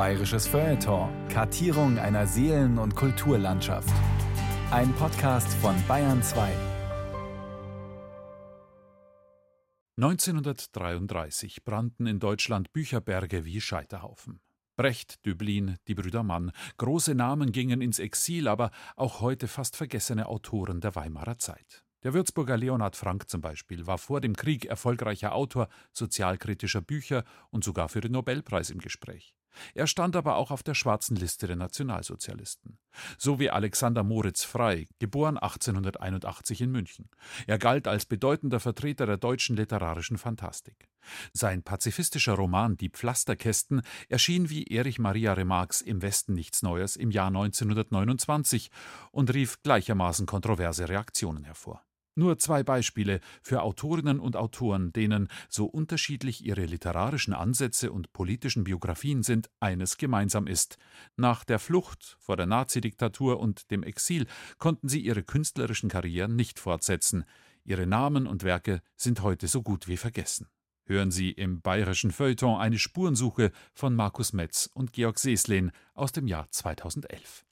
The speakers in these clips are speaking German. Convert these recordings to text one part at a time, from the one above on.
Bayerisches Feuilleton. Kartierung einer Seelen- und Kulturlandschaft. Ein Podcast von Bayern 2. 1933 brannten in Deutschland Bücherberge wie Scheiterhaufen. Brecht, Döblin, die Brüder Mann, große Namen gingen ins Exil, aber auch heute fast vergessene Autoren der Weimarer Zeit. Der Würzburger Leonhard Frank zum Beispiel war vor dem Krieg erfolgreicher Autor sozialkritischer Bücher und sogar für den Nobelpreis im Gespräch. Er stand aber auch auf der schwarzen Liste der Nationalsozialisten. So wie Alexander Moritz Frey, geboren 1881 in München. Er galt als bedeutender Vertreter der deutschen literarischen Fantastik. Sein pazifistischer Roman Die Pflasterkästen erschien wie Erich Maria Remarques Im Westen nichts Neues im Jahr 1929 und rief gleichermaßen kontroverse Reaktionen hervor. Nur zwei Beispiele für Autorinnen und Autoren, denen, so unterschiedlich ihre literarischen Ansätze und politischen Biografien sind, eines gemeinsam ist. Nach der Flucht vor der Nazidiktatur und dem Exil konnten sie ihre künstlerischen Karrieren nicht fortsetzen. Ihre Namen und Werke sind heute so gut wie vergessen. Hören Sie im bayerischen Feuilleton eine Spurensuche von Markus Metz und Georg Seeslin aus dem Jahr 2011.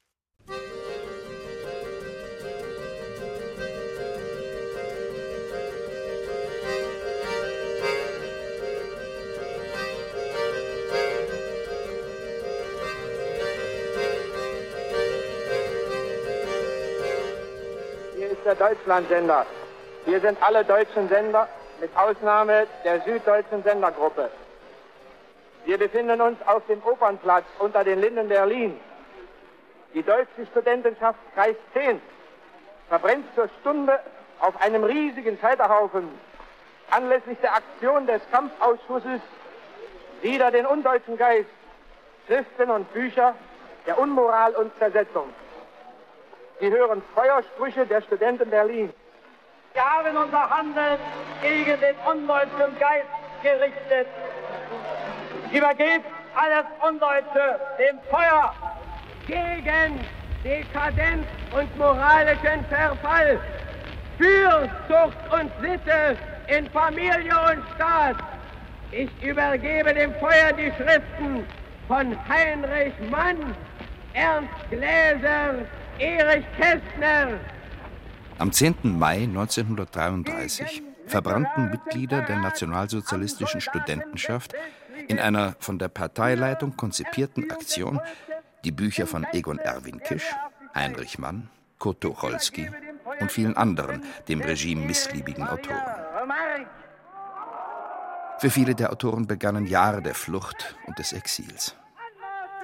der Deutschlandsender. Wir sind alle deutschen Sender, mit Ausnahme der süddeutschen Sendergruppe. Wir befinden uns auf dem Opernplatz unter den Linden Berlin. Die deutsche Studentenschaft Kreis 10 verbrennt zur Stunde auf einem riesigen Scheiterhaufen anlässlich der Aktion des Kampfausschusses wieder den undeutschen Geist, Schriften und Bücher der Unmoral und Zersetzung. Sie hören Feuersprüche der Studenten Berlin. Wir haben unser Handeln gegen den undeutschen Geist gerichtet. Übergebt alles Undeutsche dem Feuer. Gegen Dekadenz und moralischen Verfall. Für Zucht und Sitte in Familie und Staat. Ich übergebe dem Feuer die Schriften von Heinrich Mann, Ernst Gläser, Erich Kästner. Am 10. Mai 1933 verbrannten Mitglieder der nationalsozialistischen Studentenschaft in einer von der Parteileitung konzipierten Aktion die Bücher von Egon Erwin Kisch, Heinrich Mann, Kurt Tucholsky und vielen anderen dem Regime missliebigen Autoren. Für viele der Autoren begannen Jahre der Flucht und des Exils.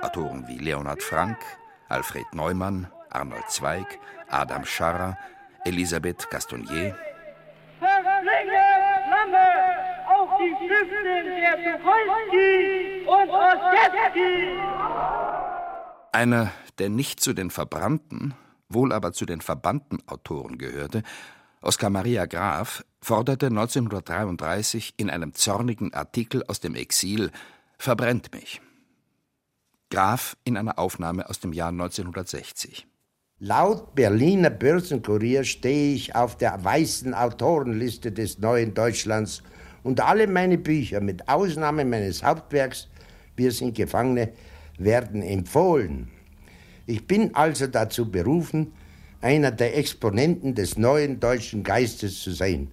Autoren wie Leonhard Frank, Alfred Neumann, Arnold Zweig, Adam Scharrer, Elisabeth Gastonnier. Verflinge Flamme auf die Schriften der Tucholsky und Ossietzky. Einer, der nicht zu den verbrannten, wohl aber zu den verbannten Autoren gehörte, Oskar Maria Graf, forderte 1933 in einem zornigen Artikel aus dem Exil Verbrennt mich. Graf in einer Aufnahme aus dem Jahr 1960. Laut Berliner Börsenkurier stehe ich auf der weißen Autorenliste des neuen Deutschlands und alle meine Bücher, mit Ausnahme meines Hauptwerks Wir sind Gefangene, werden empfohlen. Ich bin also dazu berufen, einer der Exponenten des neuen deutschen Geistes zu sein.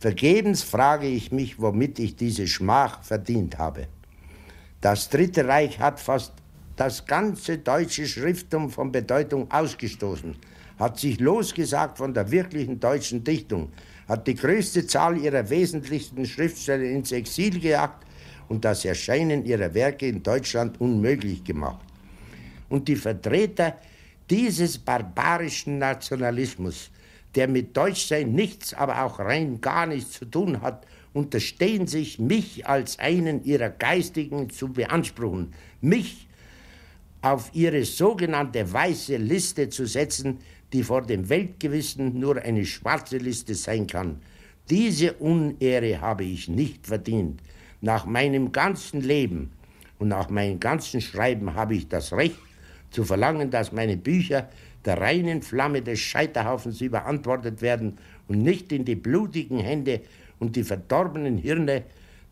Vergebens frage ich mich, womit ich diese Schmach verdient habe. Das Dritte Reich hat fast das ganze deutsche Schrifttum von Bedeutung ausgestoßen, hat sich losgesagt von der wirklichen deutschen Dichtung, hat die größte Zahl ihrer wesentlichsten Schriftsteller ins Exil gejagt und das Erscheinen ihrer Werke in Deutschland unmöglich gemacht. Und die Vertreter dieses barbarischen Nationalismus, der mit Deutschsein nichts, aber auch rein gar nichts zu tun hat, unterstehen sich, mich als einen ihrer Geistigen zu beanspruchen, mich auf ihre sogenannte weiße Liste zu setzen, die vor dem Weltgewissen nur eine schwarze Liste sein kann. Diese Unehre habe ich nicht verdient. Nach meinem ganzen Leben und nach meinem ganzen Schreiben habe ich das Recht zu verlangen, dass meine Bücher der reinen Flamme des Scheiterhaufens überantwortet werden und nicht in die blutigen Hände und die verdorbenen Hirne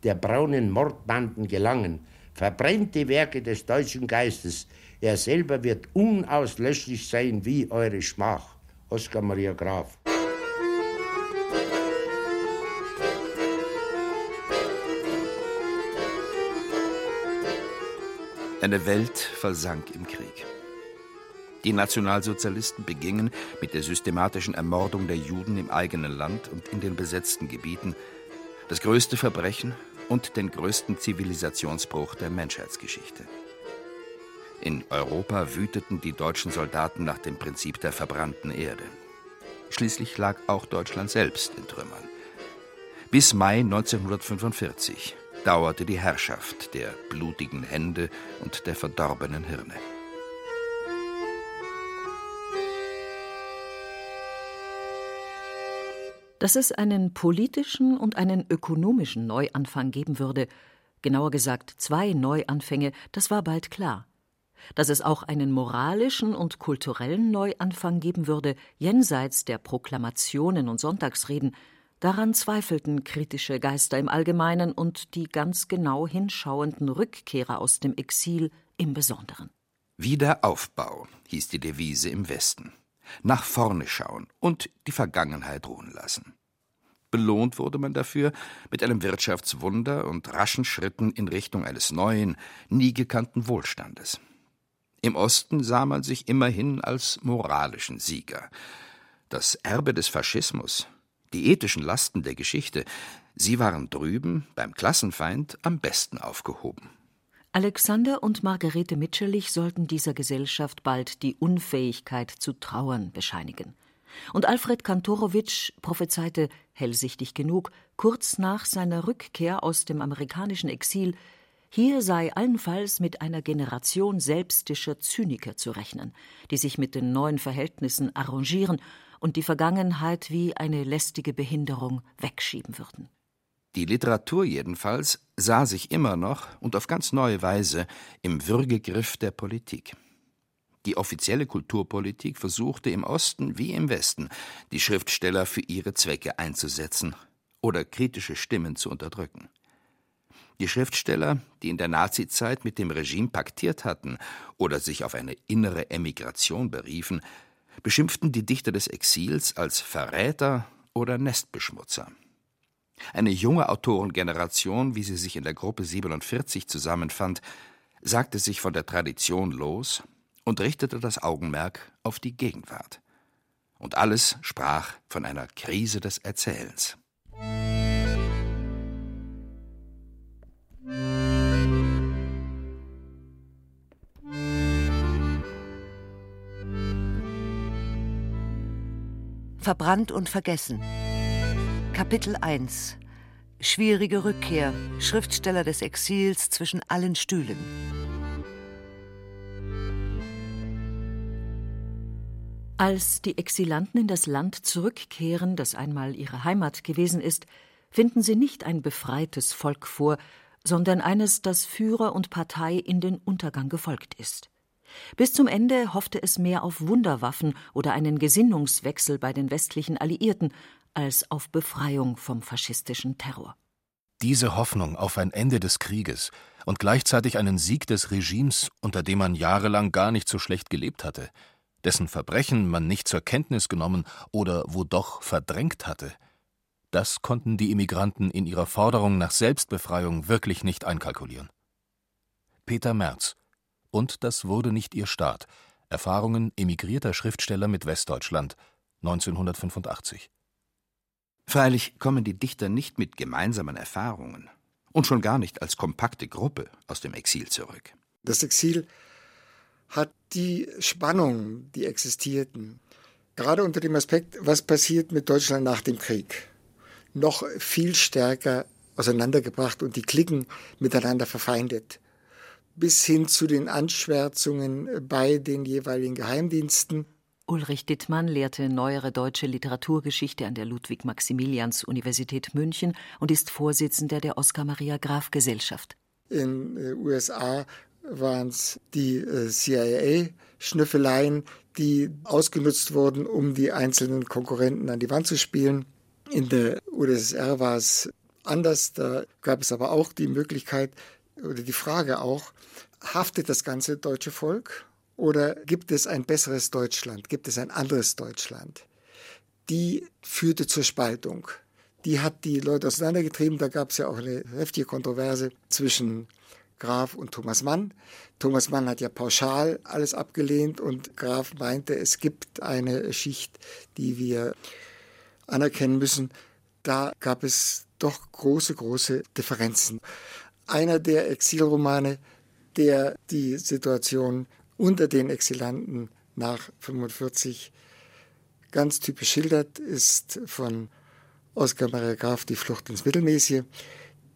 der braunen Mordbanden gelangen. Verbrennt die Werke des deutschen Geistes. Er selber wird unauslöschlich sein wie eure Schmach. Oskar Maria Graf. Eine Welt versank im Krieg. Die Nationalsozialisten begingen mit der systematischen Ermordung der Juden im eigenen Land und in den besetzten Gebieten das größte Verbrechen und den größten Zivilisationsbruch der Menschheitsgeschichte. In Europa wüteten die deutschen Soldaten nach dem Prinzip der verbrannten Erde. Schließlich lag auch Deutschland selbst in Trümmern. Bis Mai 1945 dauerte die Herrschaft der blutigen Hände und der verdorbenen Hirne. Dass es einen politischen und einen ökonomischen Neuanfang geben würde, genauer gesagt zwei Neuanfänge, das war bald klar. Dass es auch einen moralischen und kulturellen Neuanfang geben würde, jenseits der Proklamationen und Sonntagsreden, daran zweifelten kritische Geister im Allgemeinen und die ganz genau hinschauenden Rückkehrer aus dem Exil im Besonderen. Wiederaufbau hieß die Devise im Westen nach vorne schauen und die Vergangenheit ruhen lassen. Belohnt wurde man dafür mit einem Wirtschaftswunder und raschen Schritten in Richtung eines neuen, nie gekannten Wohlstandes. Im Osten sah man sich immerhin als moralischen Sieger. Das Erbe des Faschismus, die ethischen Lasten der Geschichte, sie waren drüben beim Klassenfeind am besten aufgehoben. Alexander und Margarete Mitscherlich sollten dieser Gesellschaft bald die Unfähigkeit zu trauern bescheinigen. Und Alfred Kantorowitsch prophezeite, hellsichtig genug, kurz nach seiner Rückkehr aus dem amerikanischen Exil, hier sei allenfalls mit einer Generation selbstischer Zyniker zu rechnen, die sich mit den neuen Verhältnissen arrangieren und die Vergangenheit wie eine lästige Behinderung wegschieben würden. Die Literatur jedenfalls sah sich immer noch und auf ganz neue Weise im Würgegriff der Politik. Die offizielle Kulturpolitik versuchte im Osten wie im Westen, die Schriftsteller für ihre Zwecke einzusetzen oder kritische Stimmen zu unterdrücken. Die Schriftsteller, die in der Nazizeit mit dem Regime paktiert hatten oder sich auf eine innere Emigration beriefen, beschimpften die Dichter des Exils als Verräter oder Nestbeschmutzer. Eine junge Autorengeneration, wie sie sich in der Gruppe 47 zusammenfand, sagte sich von der Tradition los und richtete das Augenmerk auf die Gegenwart. Und alles sprach von einer Krise des Erzählens. Verbrannt und vergessen. Kapitel 1 Schwierige Rückkehr. Schriftsteller des Exils zwischen allen Stühlen. Als die Exilanten in das Land zurückkehren, das einmal ihre Heimat gewesen ist, finden sie nicht ein befreites Volk vor, sondern eines, das Führer und Partei in den Untergang gefolgt ist. Bis zum Ende hoffte es mehr auf Wunderwaffen oder einen Gesinnungswechsel bei den westlichen Alliierten, als auf Befreiung vom faschistischen Terror. Diese Hoffnung auf ein Ende des Krieges und gleichzeitig einen Sieg des Regimes, unter dem man jahrelang gar nicht so schlecht gelebt hatte, dessen Verbrechen man nicht zur Kenntnis genommen oder wo doch verdrängt hatte, das konnten die Immigranten in ihrer Forderung nach Selbstbefreiung wirklich nicht einkalkulieren. Peter Merz und das wurde nicht ihr Staat. Erfahrungen emigrierter Schriftsteller mit Westdeutschland 1985. Freilich kommen die Dichter nicht mit gemeinsamen Erfahrungen und schon gar nicht als kompakte Gruppe aus dem Exil zurück. Das Exil hat die Spannungen, die existierten, gerade unter dem Aspekt, was passiert mit Deutschland nach dem Krieg, noch viel stärker auseinandergebracht und die Klicken miteinander verfeindet. Bis hin zu den Anschwärzungen bei den jeweiligen Geheimdiensten Ulrich Dittmann lehrte neuere deutsche Literaturgeschichte an der Ludwig-Maximilians-Universität München und ist Vorsitzender der Oskar-Maria-Graf-Gesellschaft. In den äh, USA waren es die äh, CIA-Schnüffeleien, die ausgenutzt wurden, um die einzelnen Konkurrenten an die Wand zu spielen. In der UdSSR war es anders. Da gab es aber auch die Möglichkeit, oder die Frage auch, haftet das ganze deutsche Volk oder gibt es ein besseres Deutschland, gibt es ein anderes Deutschland? Die führte zur Spaltung. Die hat die Leute auseinandergetrieben. Da gab es ja auch eine heftige Kontroverse zwischen Graf und Thomas Mann. Thomas Mann hat ja pauschal alles abgelehnt und Graf meinte, es gibt eine Schicht, die wir anerkennen müssen. Da gab es doch große, große Differenzen. Einer der Exilromane, der die Situation unter den Exilanten nach 1945 ganz typisch schildert, ist von Oskar Maria Graf Die Flucht ins Mittelmäßige.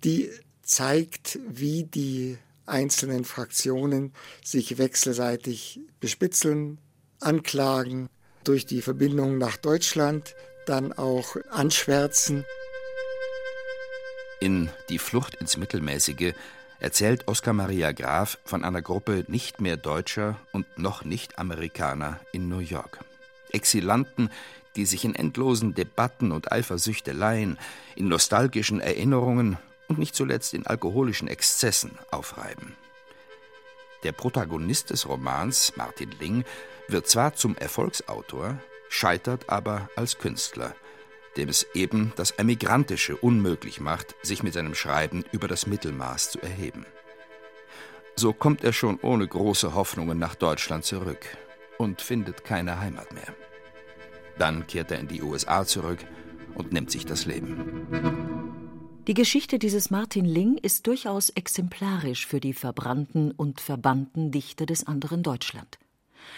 Die zeigt, wie die einzelnen Fraktionen sich wechselseitig bespitzeln, anklagen, durch die Verbindung nach Deutschland dann auch anschwärzen. In Die Flucht ins Mittelmäßige erzählt Oskar Maria Graf von einer Gruppe nicht mehr Deutscher und noch nicht Amerikaner in New York. Exilanten, die sich in endlosen Debatten und Eifersüchteleien, in nostalgischen Erinnerungen und nicht zuletzt in alkoholischen Exzessen aufreiben. Der Protagonist des Romans, Martin Ling, wird zwar zum Erfolgsautor, scheitert aber als Künstler, dem es eben das Emigrantische unmöglich macht, sich mit seinem Schreiben über das Mittelmaß zu erheben. So kommt er schon ohne große Hoffnungen nach Deutschland zurück und findet keine Heimat mehr. Dann kehrt er in die USA zurück und nimmt sich das Leben. Die Geschichte dieses Martin Ling ist durchaus exemplarisch für die verbrannten und verbannten Dichter des anderen Deutschland.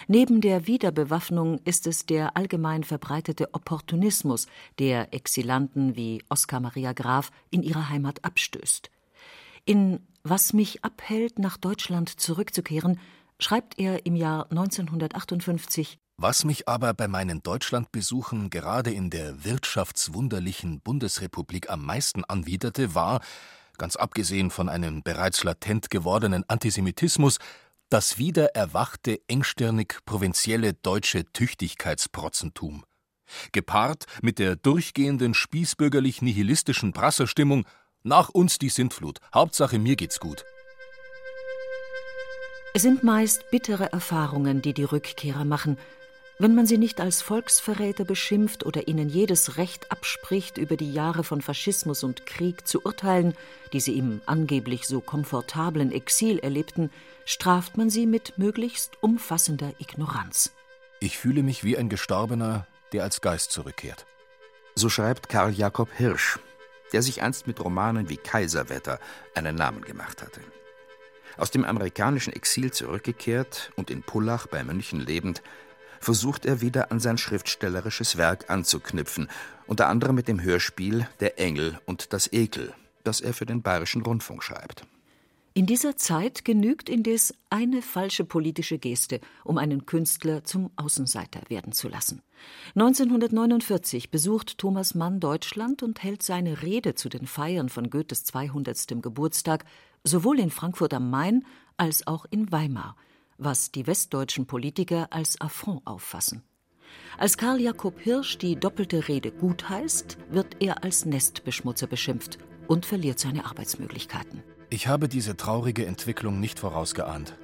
Neben der Wiederbewaffnung ist es der allgemein verbreitete Opportunismus, der Exilanten wie Oskar Maria Graf in ihre Heimat abstößt. In Was mich abhält, nach Deutschland zurückzukehren, schreibt er im Jahr 1958 was mich aber bei meinen Deutschlandbesuchen gerade in der wirtschaftswunderlichen Bundesrepublik am meisten anwiderte, war, ganz abgesehen von einem bereits latent gewordenen Antisemitismus, das wieder erwachte engstirnig provinzielle deutsche Tüchtigkeitsprotzentum. Gepaart mit der durchgehenden spießbürgerlich nihilistischen Prasserstimmung nach uns die Sintflut, Hauptsache mir geht's gut. Es sind meist bittere Erfahrungen, die die Rückkehrer machen, wenn man sie nicht als Volksverräter beschimpft oder ihnen jedes Recht abspricht, über die Jahre von Faschismus und Krieg zu urteilen, die sie im angeblich so komfortablen Exil erlebten, straft man sie mit möglichst umfassender Ignoranz. Ich fühle mich wie ein Gestorbener, der als Geist zurückkehrt. So schreibt Karl Jakob Hirsch, der sich einst mit Romanen wie Kaiserwetter einen Namen gemacht hatte. Aus dem amerikanischen Exil zurückgekehrt und in Pullach bei München lebend, versucht er wieder an sein schriftstellerisches Werk anzuknüpfen, unter anderem mit dem Hörspiel Der Engel und das Ekel, das er für den Bayerischen Rundfunk schreibt. In dieser Zeit genügt indes eine falsche politische Geste, um einen Künstler zum Außenseiter werden zu lassen. 1949 besucht Thomas Mann Deutschland und hält seine Rede zu den Feiern von Goethes 200. Geburtstag sowohl in Frankfurt am Main als auch in Weimar – was die westdeutschen Politiker als Affront auffassen. Als Karl Jakob Hirsch die doppelte Rede gutheißt, wird er als Nestbeschmutzer beschimpft und verliert seine Arbeitsmöglichkeiten. Ich habe diese traurige Entwicklung nicht vorausgeahnt.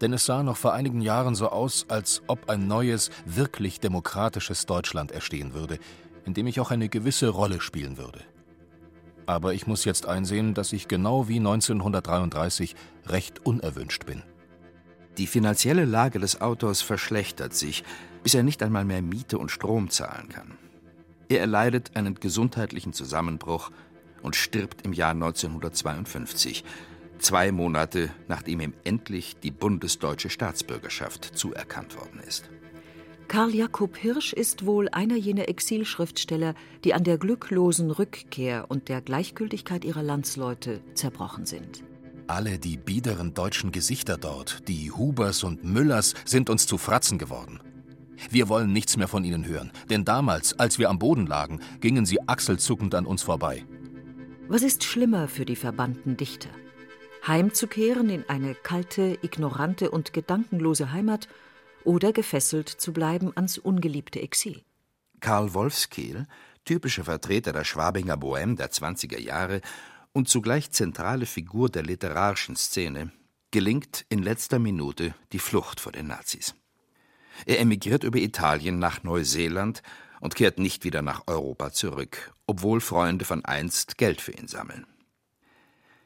Denn es sah noch vor einigen Jahren so aus, als ob ein neues, wirklich demokratisches Deutschland erstehen würde, in dem ich auch eine gewisse Rolle spielen würde. Aber ich muss jetzt einsehen, dass ich genau wie 1933 recht unerwünscht bin. Die finanzielle Lage des Autors verschlechtert sich, bis er nicht einmal mehr Miete und Strom zahlen kann. Er erleidet einen gesundheitlichen Zusammenbruch und stirbt im Jahr 1952, zwei Monate nachdem ihm endlich die bundesdeutsche Staatsbürgerschaft zuerkannt worden ist. Karl Jakob Hirsch ist wohl einer jener Exilschriftsteller, die an der glücklosen Rückkehr und der Gleichgültigkeit ihrer Landsleute zerbrochen sind. Alle die biederen deutschen Gesichter dort, die Hubers und Müllers, sind uns zu Fratzen geworden. Wir wollen nichts mehr von ihnen hören, denn damals, als wir am Boden lagen, gingen sie achselzuckend an uns vorbei. Was ist schlimmer für die verbannten Dichter? Heimzukehren in eine kalte, ignorante und gedankenlose Heimat oder gefesselt zu bleiben ans ungeliebte Exil? Karl Wolfskehl, typischer Vertreter der Schwabinger Bohème der 20er Jahre, und zugleich zentrale Figur der literarischen Szene, gelingt in letzter Minute die Flucht vor den Nazis. Er emigriert über Italien nach Neuseeland und kehrt nicht wieder nach Europa zurück, obwohl Freunde von einst Geld für ihn sammeln.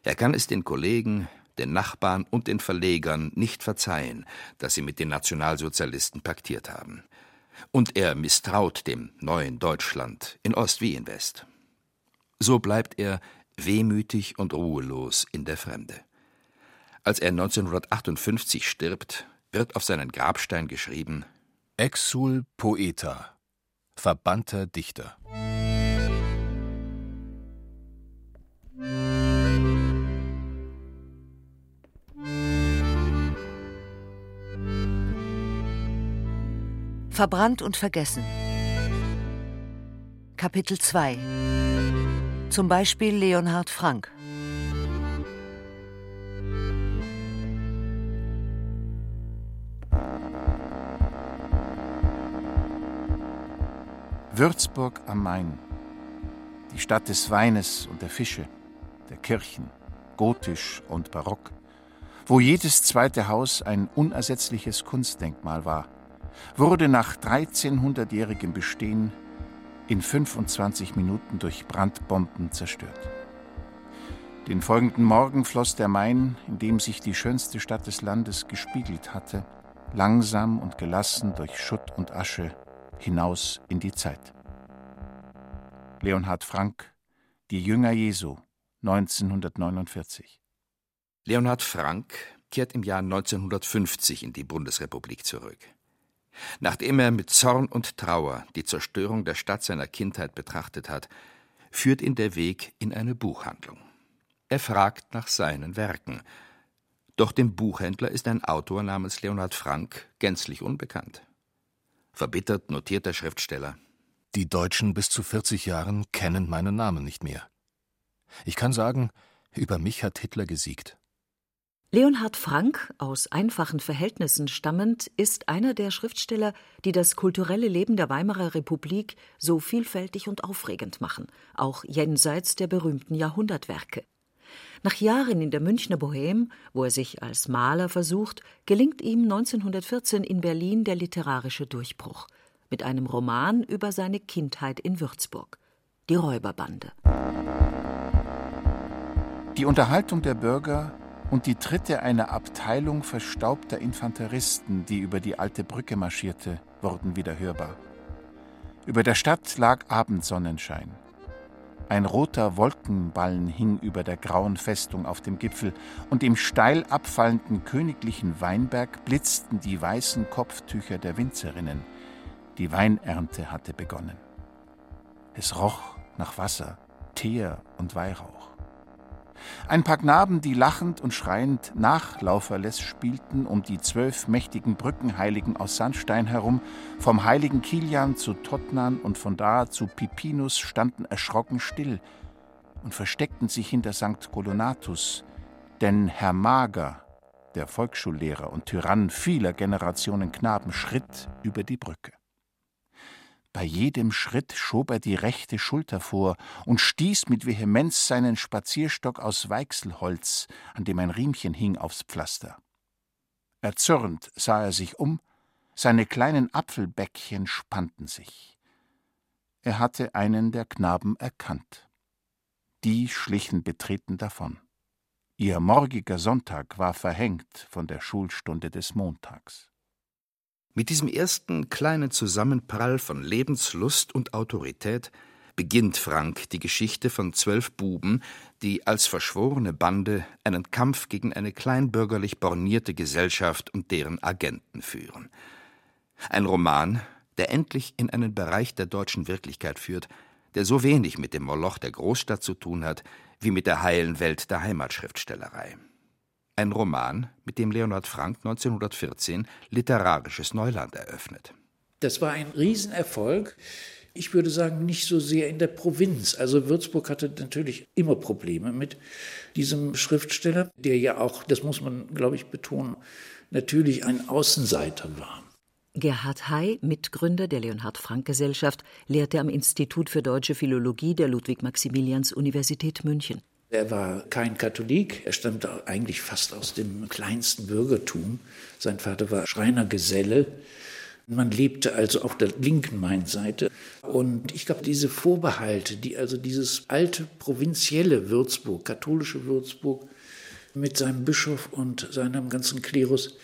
Er kann es den Kollegen, den Nachbarn und den Verlegern nicht verzeihen, dass sie mit den Nationalsozialisten paktiert haben. Und er misstraut dem neuen Deutschland in Ost wie in West. So bleibt er wehmütig und ruhelos in der Fremde. Als er 1958 stirbt, wird auf seinen Grabstein geschrieben Exul Poeta, verbannter Dichter. Verbrannt und vergessen. Kapitel 2 zum Beispiel Leonhard Frank. Würzburg am Main, die Stadt des Weines und der Fische, der Kirchen, gotisch und barock, wo jedes zweite Haus ein unersetzliches Kunstdenkmal war, wurde nach 1300-jährigem Bestehen in 25 Minuten durch Brandbomben zerstört. Den folgenden Morgen floss der Main, in dem sich die schönste Stadt des Landes gespiegelt hatte, langsam und gelassen durch Schutt und Asche hinaus in die Zeit. Leonhard Frank, Die Jünger Jesu, 1949. Leonhard Frank kehrt im Jahr 1950 in die Bundesrepublik zurück. Nachdem er mit Zorn und Trauer die Zerstörung der Stadt seiner Kindheit betrachtet hat, führt ihn der Weg in eine Buchhandlung. Er fragt nach seinen Werken. Doch dem Buchhändler ist ein Autor namens Leonhard Frank gänzlich unbekannt. Verbittert notiert der Schriftsteller. Die Deutschen bis zu 40 Jahren kennen meinen Namen nicht mehr. Ich kann sagen, über mich hat Hitler gesiegt. Leonhard Frank, aus einfachen Verhältnissen stammend, ist einer der Schriftsteller, die das kulturelle Leben der Weimarer Republik so vielfältig und aufregend machen, auch jenseits der berühmten Jahrhundertwerke. Nach Jahren in der Münchner Bohème, wo er sich als Maler versucht, gelingt ihm 1914 in Berlin der literarische Durchbruch mit einem Roman über seine Kindheit in Würzburg, Die Räuberbande. Die Unterhaltung der Bürger und die Tritte einer Abteilung verstaubter Infanteristen, die über die alte Brücke marschierte, wurden wieder hörbar. Über der Stadt lag Abendsonnenschein. Ein roter Wolkenballen hing über der grauen Festung auf dem Gipfel, und im steil abfallenden königlichen Weinberg blitzten die weißen Kopftücher der Winzerinnen. Die Weinernte hatte begonnen. Es roch nach Wasser, Teer und Weihrauch. Ein paar Knaben, die lachend und schreiend Nachlauferles spielten um die zwölf mächtigen Brückenheiligen aus Sandstein herum, vom heiligen Kilian zu Totnan und von da zu Pipinus, standen erschrocken still und versteckten sich hinter St. Colonatus, denn Herr Mager, der Volksschullehrer und Tyrann vieler Generationen Knaben, schritt über die Brücke. Bei jedem Schritt schob er die rechte Schulter vor und stieß mit Vehemenz seinen Spazierstock aus Weichselholz, an dem ein Riemchen hing, aufs Pflaster. Erzürnt sah er sich um, seine kleinen Apfelbäckchen spannten sich. Er hatte einen der Knaben erkannt. Die schlichen betreten davon. Ihr morgiger Sonntag war verhängt von der Schulstunde des Montags. Mit diesem ersten kleinen Zusammenprall von Lebenslust und Autorität beginnt Frank die Geschichte von zwölf Buben, die als verschworene Bande einen Kampf gegen eine kleinbürgerlich bornierte Gesellschaft und deren Agenten führen. Ein Roman, der endlich in einen Bereich der deutschen Wirklichkeit führt, der so wenig mit dem Moloch der Großstadt zu tun hat, wie mit der heilen Welt der Heimatschriftstellerei. Ein Roman, mit dem Leonhard Frank 1914 literarisches Neuland eröffnet. Das war ein Riesenerfolg. Ich würde sagen, nicht so sehr in der Provinz. Also Würzburg hatte natürlich immer Probleme mit diesem Schriftsteller, der ja auch, das muss man, glaube ich, betonen, natürlich ein Außenseiter war. Gerhard Hay, Mitgründer der Leonhard Frank Gesellschaft, lehrte am Institut für deutsche Philologie der Ludwig-Maximilians-Universität München. Er war kein Katholik, er stammte eigentlich fast aus dem kleinsten Bürgertum. Sein Vater war Schreinergeselle. Man lebte also auf der linken Mainseite. Und ich glaube, diese Vorbehalte, die also dieses alte provinzielle Würzburg, katholische Würzburg mit seinem Bischof und seinem ganzen Klerus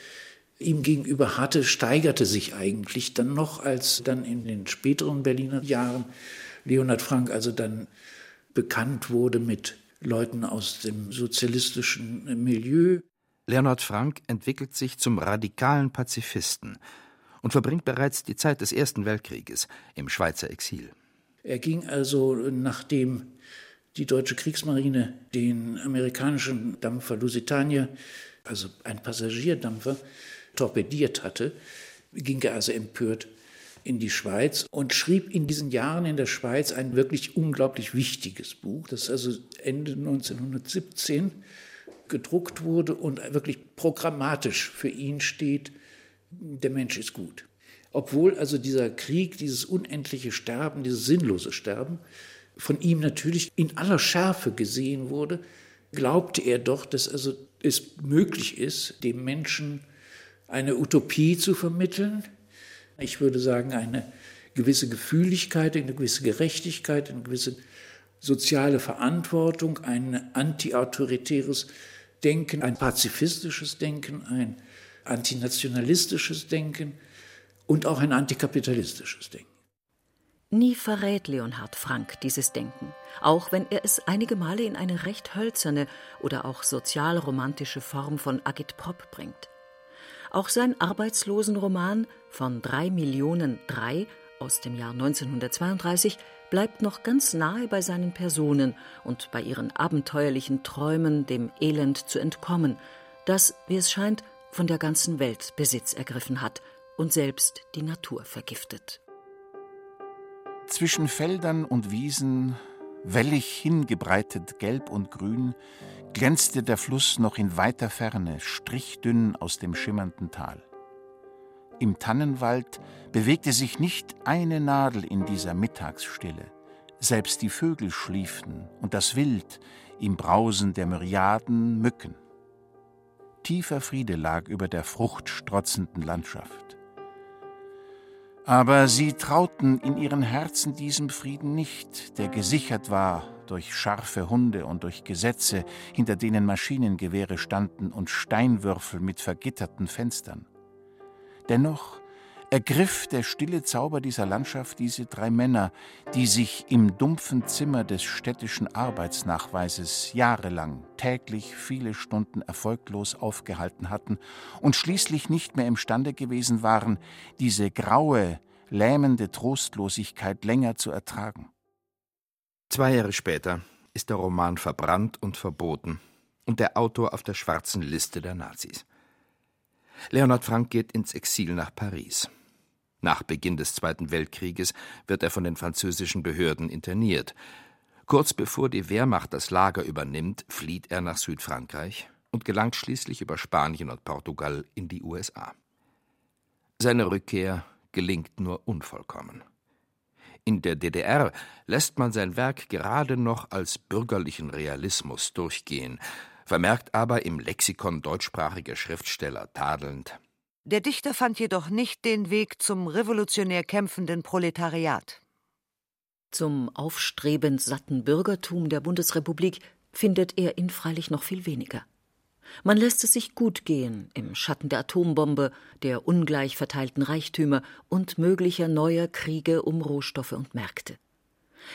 ihm gegenüber hatte, steigerte sich eigentlich dann noch, als dann in den späteren Berliner Jahren Leonhard Frank also dann bekannt wurde mit Leuten aus dem sozialistischen Milieu. Leonhard Frank entwickelt sich zum radikalen Pazifisten und verbringt bereits die Zeit des Ersten Weltkrieges im Schweizer Exil. Er ging also, nachdem die deutsche Kriegsmarine den amerikanischen Dampfer Lusitania, also ein Passagierdampfer, torpediert hatte, ging er also empört in die Schweiz und schrieb in diesen Jahren in der Schweiz ein wirklich unglaublich wichtiges Buch, das also Ende 1917 gedruckt wurde und wirklich programmatisch für ihn steht, der Mensch ist gut. Obwohl also dieser Krieg, dieses unendliche Sterben, dieses sinnlose Sterben von ihm natürlich in aller Schärfe gesehen wurde, glaubte er doch, dass also es möglich ist, dem Menschen eine Utopie zu vermitteln. Ich würde sagen, eine gewisse Gefühligkeit, eine gewisse Gerechtigkeit, eine gewisse soziale Verantwortung, ein antiautoritäres Denken, ein pazifistisches Denken, ein antinationalistisches Denken und auch ein antikapitalistisches Denken. Nie verrät Leonhard Frank dieses Denken, auch wenn er es einige Male in eine recht hölzerne oder auch sozialromantische Form von Agitprop bringt. Auch sein Arbeitslosenroman von drei Millionen drei aus dem Jahr 1932 bleibt noch ganz nahe bei seinen Personen und bei ihren abenteuerlichen Träumen, dem Elend zu entkommen, das, wie es scheint, von der ganzen Welt Besitz ergriffen hat und selbst die Natur vergiftet. Zwischen Feldern und Wiesen, wellig hingebreitet gelb und grün, glänzte der Fluss noch in weiter Ferne, strichdünn aus dem schimmernden Tal. Im Tannenwald bewegte sich nicht eine Nadel in dieser Mittagsstille. Selbst die Vögel schliefen und das Wild im Brausen der Myriaden Mücken. Tiefer Friede lag über der fruchtstrotzenden Landschaft. Aber sie trauten in ihren Herzen diesem Frieden nicht, der gesichert war durch scharfe Hunde und durch Gesetze, hinter denen Maschinengewehre standen und Steinwürfel mit vergitterten Fenstern. Dennoch ergriff der stille Zauber dieser Landschaft diese drei Männer, die sich im dumpfen Zimmer des städtischen Arbeitsnachweises jahrelang täglich viele Stunden erfolglos aufgehalten hatten und schließlich nicht mehr imstande gewesen waren, diese graue, lähmende Trostlosigkeit länger zu ertragen. Zwei Jahre später ist der Roman verbrannt und verboten und der Autor auf der schwarzen Liste der Nazis. Leonhard Frank geht ins Exil nach Paris. Nach Beginn des Zweiten Weltkrieges wird er von den französischen Behörden interniert. Kurz bevor die Wehrmacht das Lager übernimmt, flieht er nach Südfrankreich und gelangt schließlich über Spanien und Portugal in die USA. Seine Rückkehr gelingt nur unvollkommen. In der DDR lässt man sein Werk gerade noch als bürgerlichen Realismus durchgehen, vermerkt aber im Lexikon deutschsprachiger Schriftsteller tadelnd. Der Dichter fand jedoch nicht den Weg zum revolutionär kämpfenden Proletariat. Zum aufstrebend satten Bürgertum der Bundesrepublik findet er ihn freilich noch viel weniger. Man lässt es sich gut gehen im Schatten der Atombombe, der ungleich verteilten Reichtümer und möglicher neuer Kriege um Rohstoffe und Märkte.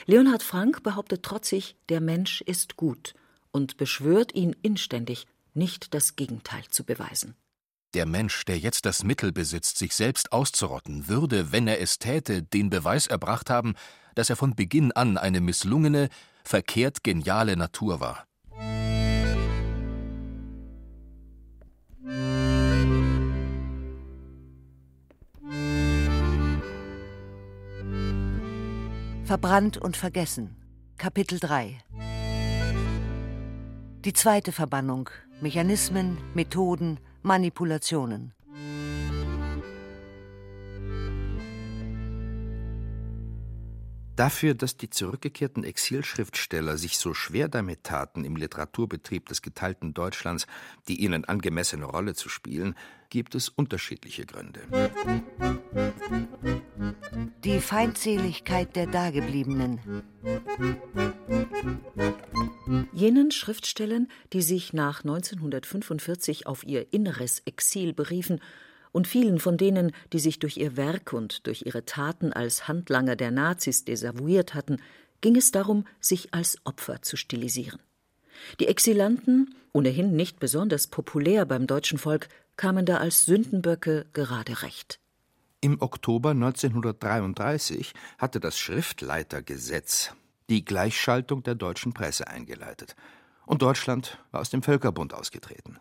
Leonhard Frank behauptet trotzig, der Mensch ist gut und beschwört ihn inständig, nicht das Gegenteil zu beweisen. Der Mensch, der jetzt das Mittel besitzt, sich selbst auszurotten, würde, wenn er es täte, den Beweis erbracht haben, dass er von Beginn an eine misslungene, verkehrt geniale Natur war. Verbrannt und vergessen. Kapitel 3 Die zweite Verbannung. Mechanismen, Methoden, Manipulationen. Dafür, dass die zurückgekehrten Exilschriftsteller sich so schwer damit taten, im Literaturbetrieb des geteilten Deutschlands die ihnen angemessene Rolle zu spielen, gibt es unterschiedliche Gründe. Die Feindseligkeit der Dagebliebenen. Jenen Schriftstellern, die sich nach 1945 auf ihr inneres Exil beriefen und vielen von denen, die sich durch ihr Werk und durch ihre Taten als Handlanger der Nazis desavouiert hatten, ging es darum, sich als Opfer zu stilisieren. Die Exilanten, ohnehin nicht besonders populär beim deutschen Volk, kamen da als Sündenböcke gerade recht. Im Oktober 1933 hatte das Schriftleitergesetz die Gleichschaltung der deutschen Presse eingeleitet, und Deutschland war aus dem Völkerbund ausgetreten.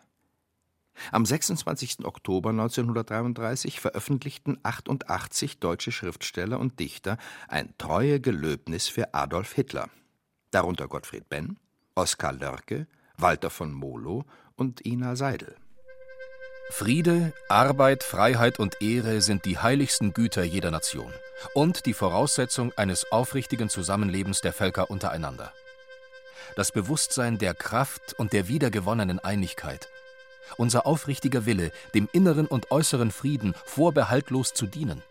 Am 26. Oktober 1933 veröffentlichten 88 deutsche Schriftsteller und Dichter ein Treuegelöbnis für Adolf Hitler, darunter Gottfried Benn, Oskar Lörke, Walter von Molo und Ina Seidel. Friede, Arbeit, Freiheit und Ehre sind die heiligsten Güter jeder Nation und die Voraussetzung eines aufrichtigen Zusammenlebens der Völker untereinander. Das Bewusstsein der Kraft und der wiedergewonnenen Einigkeit unser aufrichtiger Wille, dem inneren und äußeren Frieden vorbehaltlos zu dienen,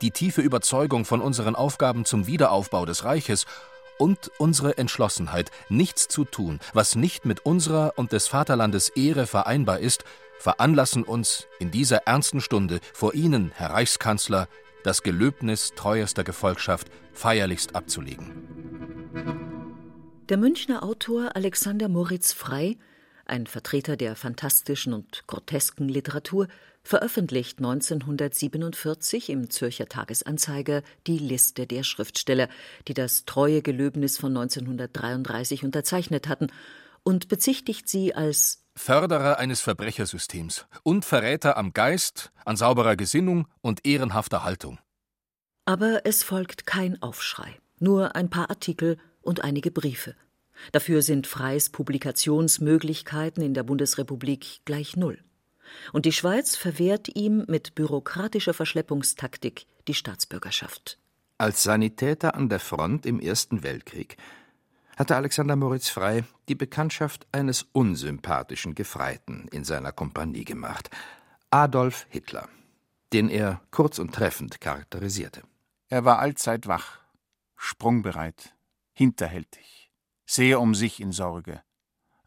die tiefe Überzeugung von unseren Aufgaben zum Wiederaufbau des Reiches und unsere Entschlossenheit, nichts zu tun, was nicht mit unserer und des Vaterlandes Ehre vereinbar ist, veranlassen uns, in dieser ernsten Stunde vor Ihnen, Herr Reichskanzler, das Gelöbnis treuester Gefolgschaft feierlichst abzulegen. Der Münchner Autor Alexander Moritz Frey ein Vertreter der fantastischen und grotesken Literatur, veröffentlicht 1947 im Zürcher Tagesanzeiger die Liste der Schriftsteller, die das treue Gelöbnis von 1933 unterzeichnet hatten, und bezichtigt sie als Förderer eines Verbrechersystems und Verräter am Geist, an sauberer Gesinnung und ehrenhafter Haltung. Aber es folgt kein Aufschrei, nur ein paar Artikel und einige Briefe. Dafür sind Freys Publikationsmöglichkeiten in der Bundesrepublik gleich null. Und die Schweiz verwehrt ihm mit bürokratischer Verschleppungstaktik die Staatsbürgerschaft. Als Sanitäter an der Front im Ersten Weltkrieg hatte Alexander Moritz Frey die Bekanntschaft eines unsympathischen Gefreiten in seiner Kompanie gemacht, Adolf Hitler, den er kurz und treffend charakterisierte. Er war allzeit wach, sprungbereit, hinterhältig sehr um sich in Sorge.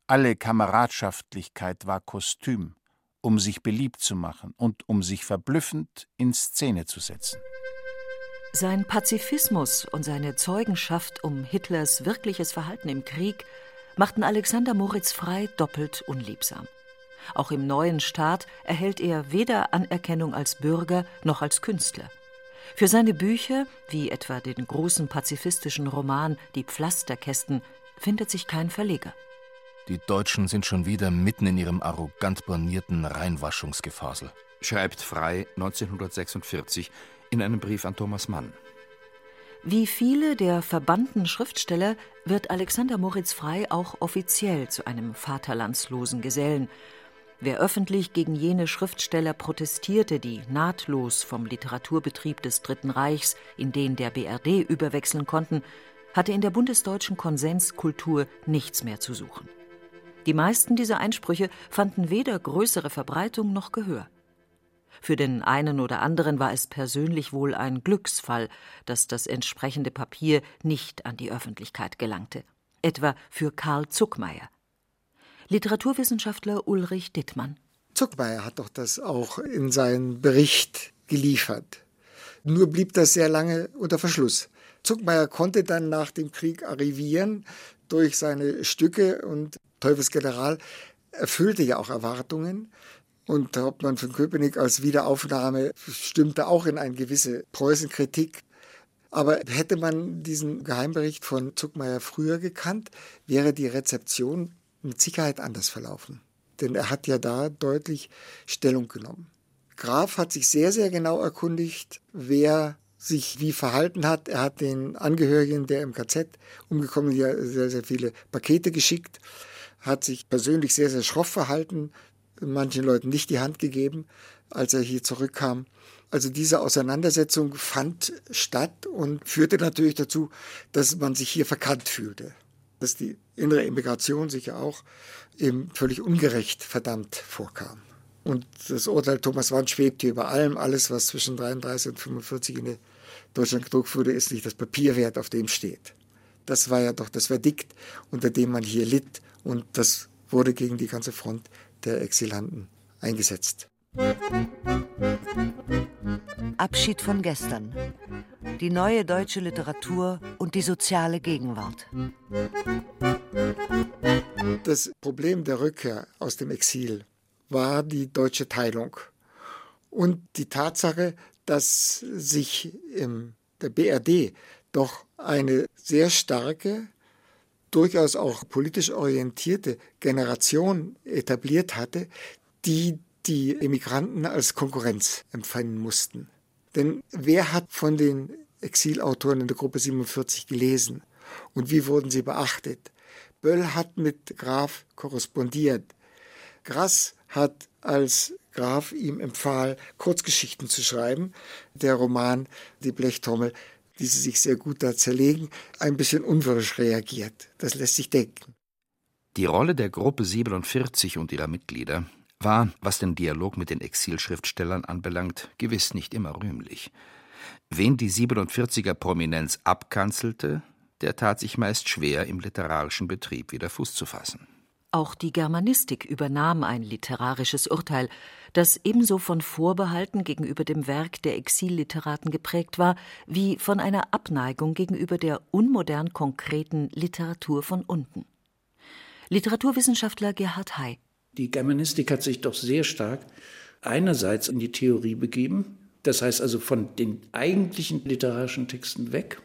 Alle Kameradschaftlichkeit war Kostüm, um sich beliebt zu machen und um sich verblüffend in Szene zu setzen. Sein Pazifismus und seine Zeugenschaft um Hitlers wirkliches Verhalten im Krieg machten Alexander Moritz Frei doppelt unliebsam. Auch im neuen Staat erhält er weder Anerkennung als Bürger noch als Künstler. Für seine Bücher, wie etwa den großen pazifistischen Roman Die Pflasterkästen, findet sich kein Verleger. Die Deutschen sind schon wieder mitten in ihrem arrogant bornierten Reinwaschungsgefasel, schreibt Frei 1946 in einem Brief an Thomas Mann. Wie viele der verbannten Schriftsteller wird Alexander Moritz Frei auch offiziell zu einem vaterlandslosen Gesellen. Wer öffentlich gegen jene Schriftsteller protestierte, die nahtlos vom Literaturbetrieb des Dritten Reichs in den der BRD überwechseln konnten, hatte in der bundesdeutschen Konsenskultur nichts mehr zu suchen. Die meisten dieser Einsprüche fanden weder größere Verbreitung noch Gehör. Für den einen oder anderen war es persönlich wohl ein Glücksfall, dass das entsprechende Papier nicht an die Öffentlichkeit gelangte, etwa für Karl Zuckmeier. Literaturwissenschaftler Ulrich Dittmann. Zuckmeier hat doch das auch in seinen Bericht geliefert. Nur blieb das sehr lange unter Verschluss. Zuckmeier konnte dann nach dem Krieg arrivieren durch seine Stücke und Teufelsgeneral erfüllte ja auch Erwartungen. Und Hauptmann von Köpenick als Wiederaufnahme stimmte auch in eine gewisse Preußenkritik. Aber hätte man diesen Geheimbericht von Zuckmeier früher gekannt, wäre die Rezeption mit Sicherheit anders verlaufen. Denn er hat ja da deutlich Stellung genommen. Graf hat sich sehr, sehr genau erkundigt, wer sich wie verhalten hat. Er hat den Angehörigen der MKZ umgekommen, ja sehr, sehr viele Pakete geschickt, hat sich persönlich sehr, sehr schroff verhalten, manchen Leuten nicht die Hand gegeben, als er hier zurückkam. Also diese Auseinandersetzung fand statt und führte natürlich dazu, dass man sich hier verkannt fühlte. Dass die innere Immigration sich ja auch eben völlig ungerecht verdammt vorkam. Und das Urteil Thomas Wand schwebt hier über allem. Alles, was zwischen 33 und 45 in Deutschland gedruckt wurde, ist nicht das Papier wert, auf dem steht. Das war ja doch das Verdikt, unter dem man hier litt. Und das wurde gegen die ganze Front der Exilanten eingesetzt. Abschied von gestern. Die neue deutsche Literatur und die soziale Gegenwart. Das Problem der Rückkehr aus dem Exil war die deutsche Teilung und die Tatsache, dass sich in der BRD doch eine sehr starke, durchaus auch politisch orientierte Generation etabliert hatte, die die Emigranten als Konkurrenz empfangen mussten. Denn wer hat von den Exilautoren in der Gruppe 47 gelesen und wie wurden sie beachtet? Böll hat mit Graf korrespondiert. Grass hat als Graf ihm empfahl, Kurzgeschichten zu schreiben. Der Roman Die Blechtrommel, die sie sich sehr gut da zerlegen, ein bisschen unwirsch reagiert. Das lässt sich denken. Die Rolle der Gruppe 47 und ihrer Mitglieder war, was den Dialog mit den Exilschriftstellern anbelangt, gewiss nicht immer rühmlich. Wen die 47er Prominenz abkanzelte, der tat sich meist schwer, im literarischen Betrieb wieder Fuß zu fassen. Auch die Germanistik übernahm ein literarisches Urteil, das ebenso von Vorbehalten gegenüber dem Werk der Exilliteraten geprägt war, wie von einer Abneigung gegenüber der unmodern konkreten Literatur von unten. Literaturwissenschaftler Gerhard Hay die Germanistik hat sich doch sehr stark einerseits in die Theorie begeben, das heißt also von den eigentlichen literarischen Texten weg,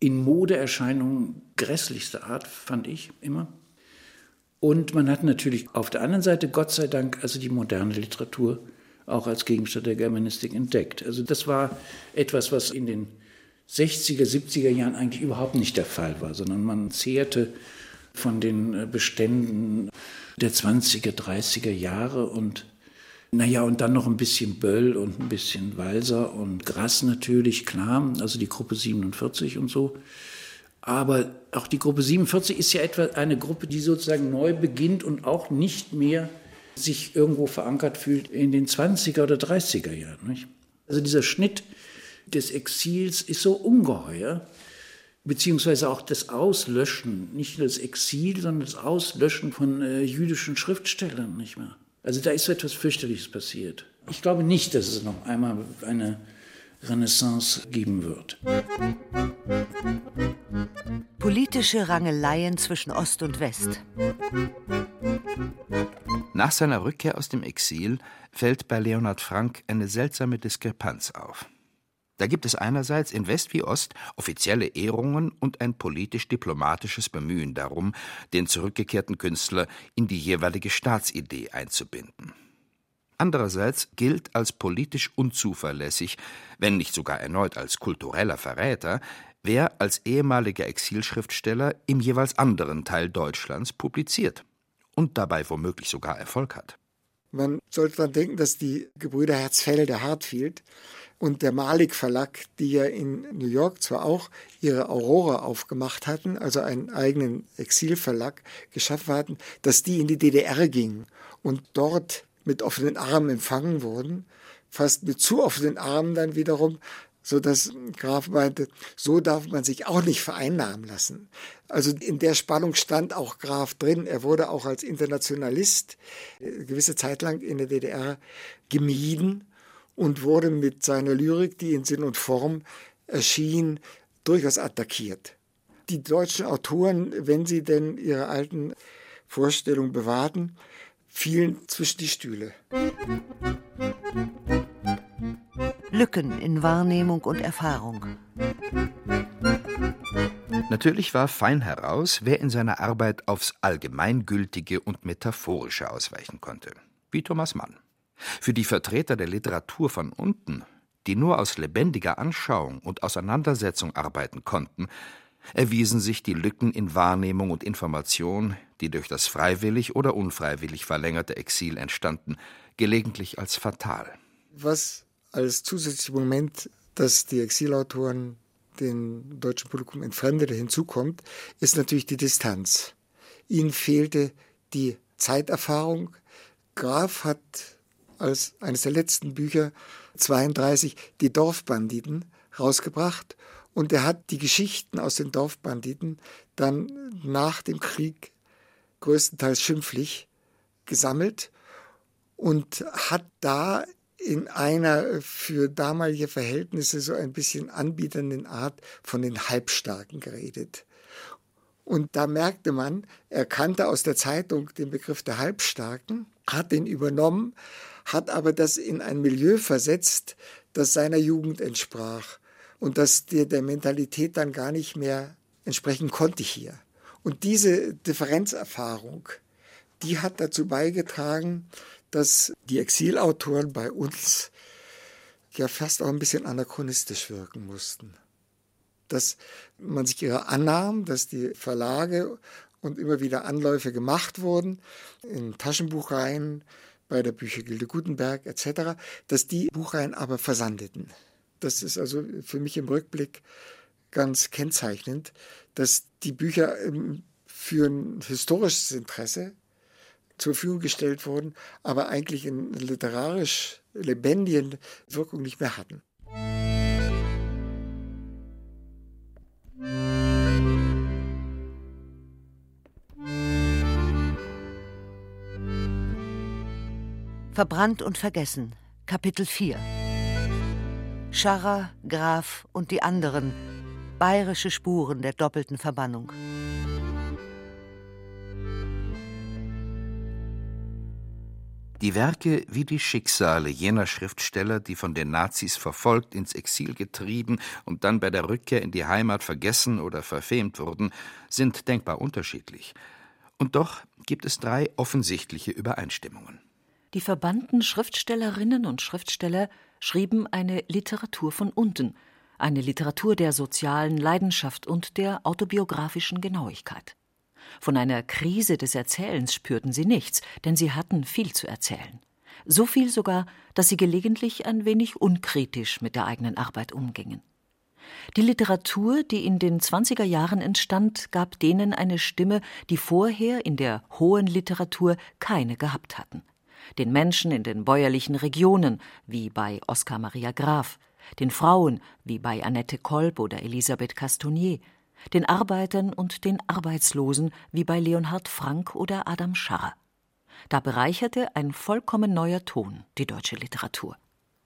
in Modeerscheinungen grässlichster Art, fand ich immer. Und man hat natürlich auf der anderen Seite, Gott sei Dank, also die moderne Literatur auch als Gegenstand der Germanistik entdeckt. Also das war etwas, was in den 60er, 70er Jahren eigentlich überhaupt nicht der Fall war, sondern man zehrte von den äh, Beständen der 20er, 30er Jahre und naja, und dann noch ein bisschen Böll und ein bisschen Walser und Grass natürlich, klar, also die Gruppe 47 und so. Aber auch die Gruppe 47 ist ja etwa eine Gruppe, die sozusagen neu beginnt und auch nicht mehr sich irgendwo verankert fühlt in den 20er oder 30er Jahren. Nicht? Also dieser Schnitt des Exils ist so ungeheuer, beziehungsweise auch das Auslöschen, nicht nur das Exil, sondern das Auslöschen von äh, jüdischen Schriftstellern, nicht mehr. Also da ist etwas fürchterliches passiert. Ich glaube nicht, dass es noch einmal eine Renaissance geben wird. Politische Rangeleien zwischen Ost und West. Nach seiner Rückkehr aus dem Exil fällt bei Leonhard Frank eine seltsame Diskrepanz auf. Da gibt es einerseits in West wie Ost offizielle Ehrungen und ein politisch-diplomatisches Bemühen darum, den zurückgekehrten Künstler in die jeweilige Staatsidee einzubinden. Andererseits gilt als politisch unzuverlässig, wenn nicht sogar erneut als kultureller Verräter, wer als ehemaliger Exilschriftsteller im jeweils anderen Teil Deutschlands publiziert und dabei womöglich sogar Erfolg hat. Man sollte daran denken, dass die Gebrüder Herzfelde Hartfield und der Malik Verlag, die ja in New York zwar auch ihre Aurora aufgemacht hatten, also einen eigenen Exilverlag geschaffen hatten, dass die in die DDR gingen und dort mit offenen Armen empfangen wurden, fast mit zu offenen Armen dann wiederum, so dass Graf meinte, so darf man sich auch nicht vereinnahmen lassen. Also in der Spannung stand auch Graf drin. Er wurde auch als Internationalist eine gewisse Zeit lang in der DDR gemieden und wurde mit seiner Lyrik, die in Sinn und Form erschien, durchaus attackiert. Die deutschen Autoren, wenn sie denn ihre alten Vorstellungen bewahrten, fielen zwischen die Stühle. Lücken in Wahrnehmung und Erfahrung. Natürlich war fein heraus, wer in seiner Arbeit aufs Allgemeingültige und Metaphorische ausweichen konnte, wie Thomas Mann. Für die Vertreter der Literatur von unten, die nur aus lebendiger Anschauung und Auseinandersetzung arbeiten konnten, erwiesen sich die Lücken in Wahrnehmung und Information, die durch das freiwillig oder unfreiwillig verlängerte Exil entstanden, gelegentlich als fatal. Was als zusätzliches Moment, dass die Exilautoren den deutschen Publikum entfremdete, hinzukommt, ist natürlich die Distanz. Ihnen fehlte die Zeiterfahrung. Graf hat als eines der letzten Bücher 32 die Dorfbanditen rausgebracht und er hat die Geschichten aus den Dorfbanditen dann nach dem Krieg größtenteils schimpflich gesammelt und hat da in einer für damalige Verhältnisse so ein bisschen anbietenden Art von den Halbstarken geredet. Und da merkte man, er kannte aus der Zeitung den Begriff der Halbstarken, hat den übernommen, hat aber das in ein Milieu versetzt, das seiner Jugend entsprach und das der, der Mentalität dann gar nicht mehr entsprechen konnte hier. Und diese Differenzerfahrung, die hat dazu beigetragen, dass die Exilautoren bei uns ja fast auch ein bisschen anachronistisch wirken mussten. Dass man sich ihrer annahm, dass die Verlage und immer wieder Anläufe gemacht wurden, in Taschenbuchreihen, bei der Büchergilde Gutenberg etc., dass die Buchreihen aber versandeten. Das ist also für mich im Rückblick ganz kennzeichnend, dass die Bücher ähm, für ein historisches Interesse zur Verfügung gestellt wurden, aber eigentlich in literarisch lebendigen Wirkung nicht mehr hatten. Verbrannt und vergessen. Kapitel 4 Scharrer, Graf und die anderen. Bayerische Spuren der doppelten Verbannung. Die Werke wie die Schicksale jener Schriftsteller, die von den Nazis verfolgt, ins Exil getrieben und dann bei der Rückkehr in die Heimat vergessen oder verfemt wurden, sind denkbar unterschiedlich. Und doch gibt es drei offensichtliche Übereinstimmungen. Die verbannten Schriftstellerinnen und Schriftsteller schrieben eine Literatur von unten, eine Literatur der sozialen Leidenschaft und der autobiografischen Genauigkeit. Von einer Krise des Erzählens spürten sie nichts, denn sie hatten viel zu erzählen. So viel sogar, dass sie gelegentlich ein wenig unkritisch mit der eigenen Arbeit umgingen. Die Literatur, die in den 20er Jahren entstand, gab denen eine Stimme, die vorher in der hohen Literatur keine gehabt hatten den Menschen in den bäuerlichen Regionen, wie bei Oskar Maria Graf, den Frauen, wie bei Annette Kolb oder Elisabeth Castonier, den Arbeitern und den Arbeitslosen, wie bei Leonhard Frank oder Adam Scharrer. Da bereicherte ein vollkommen neuer Ton die deutsche Literatur.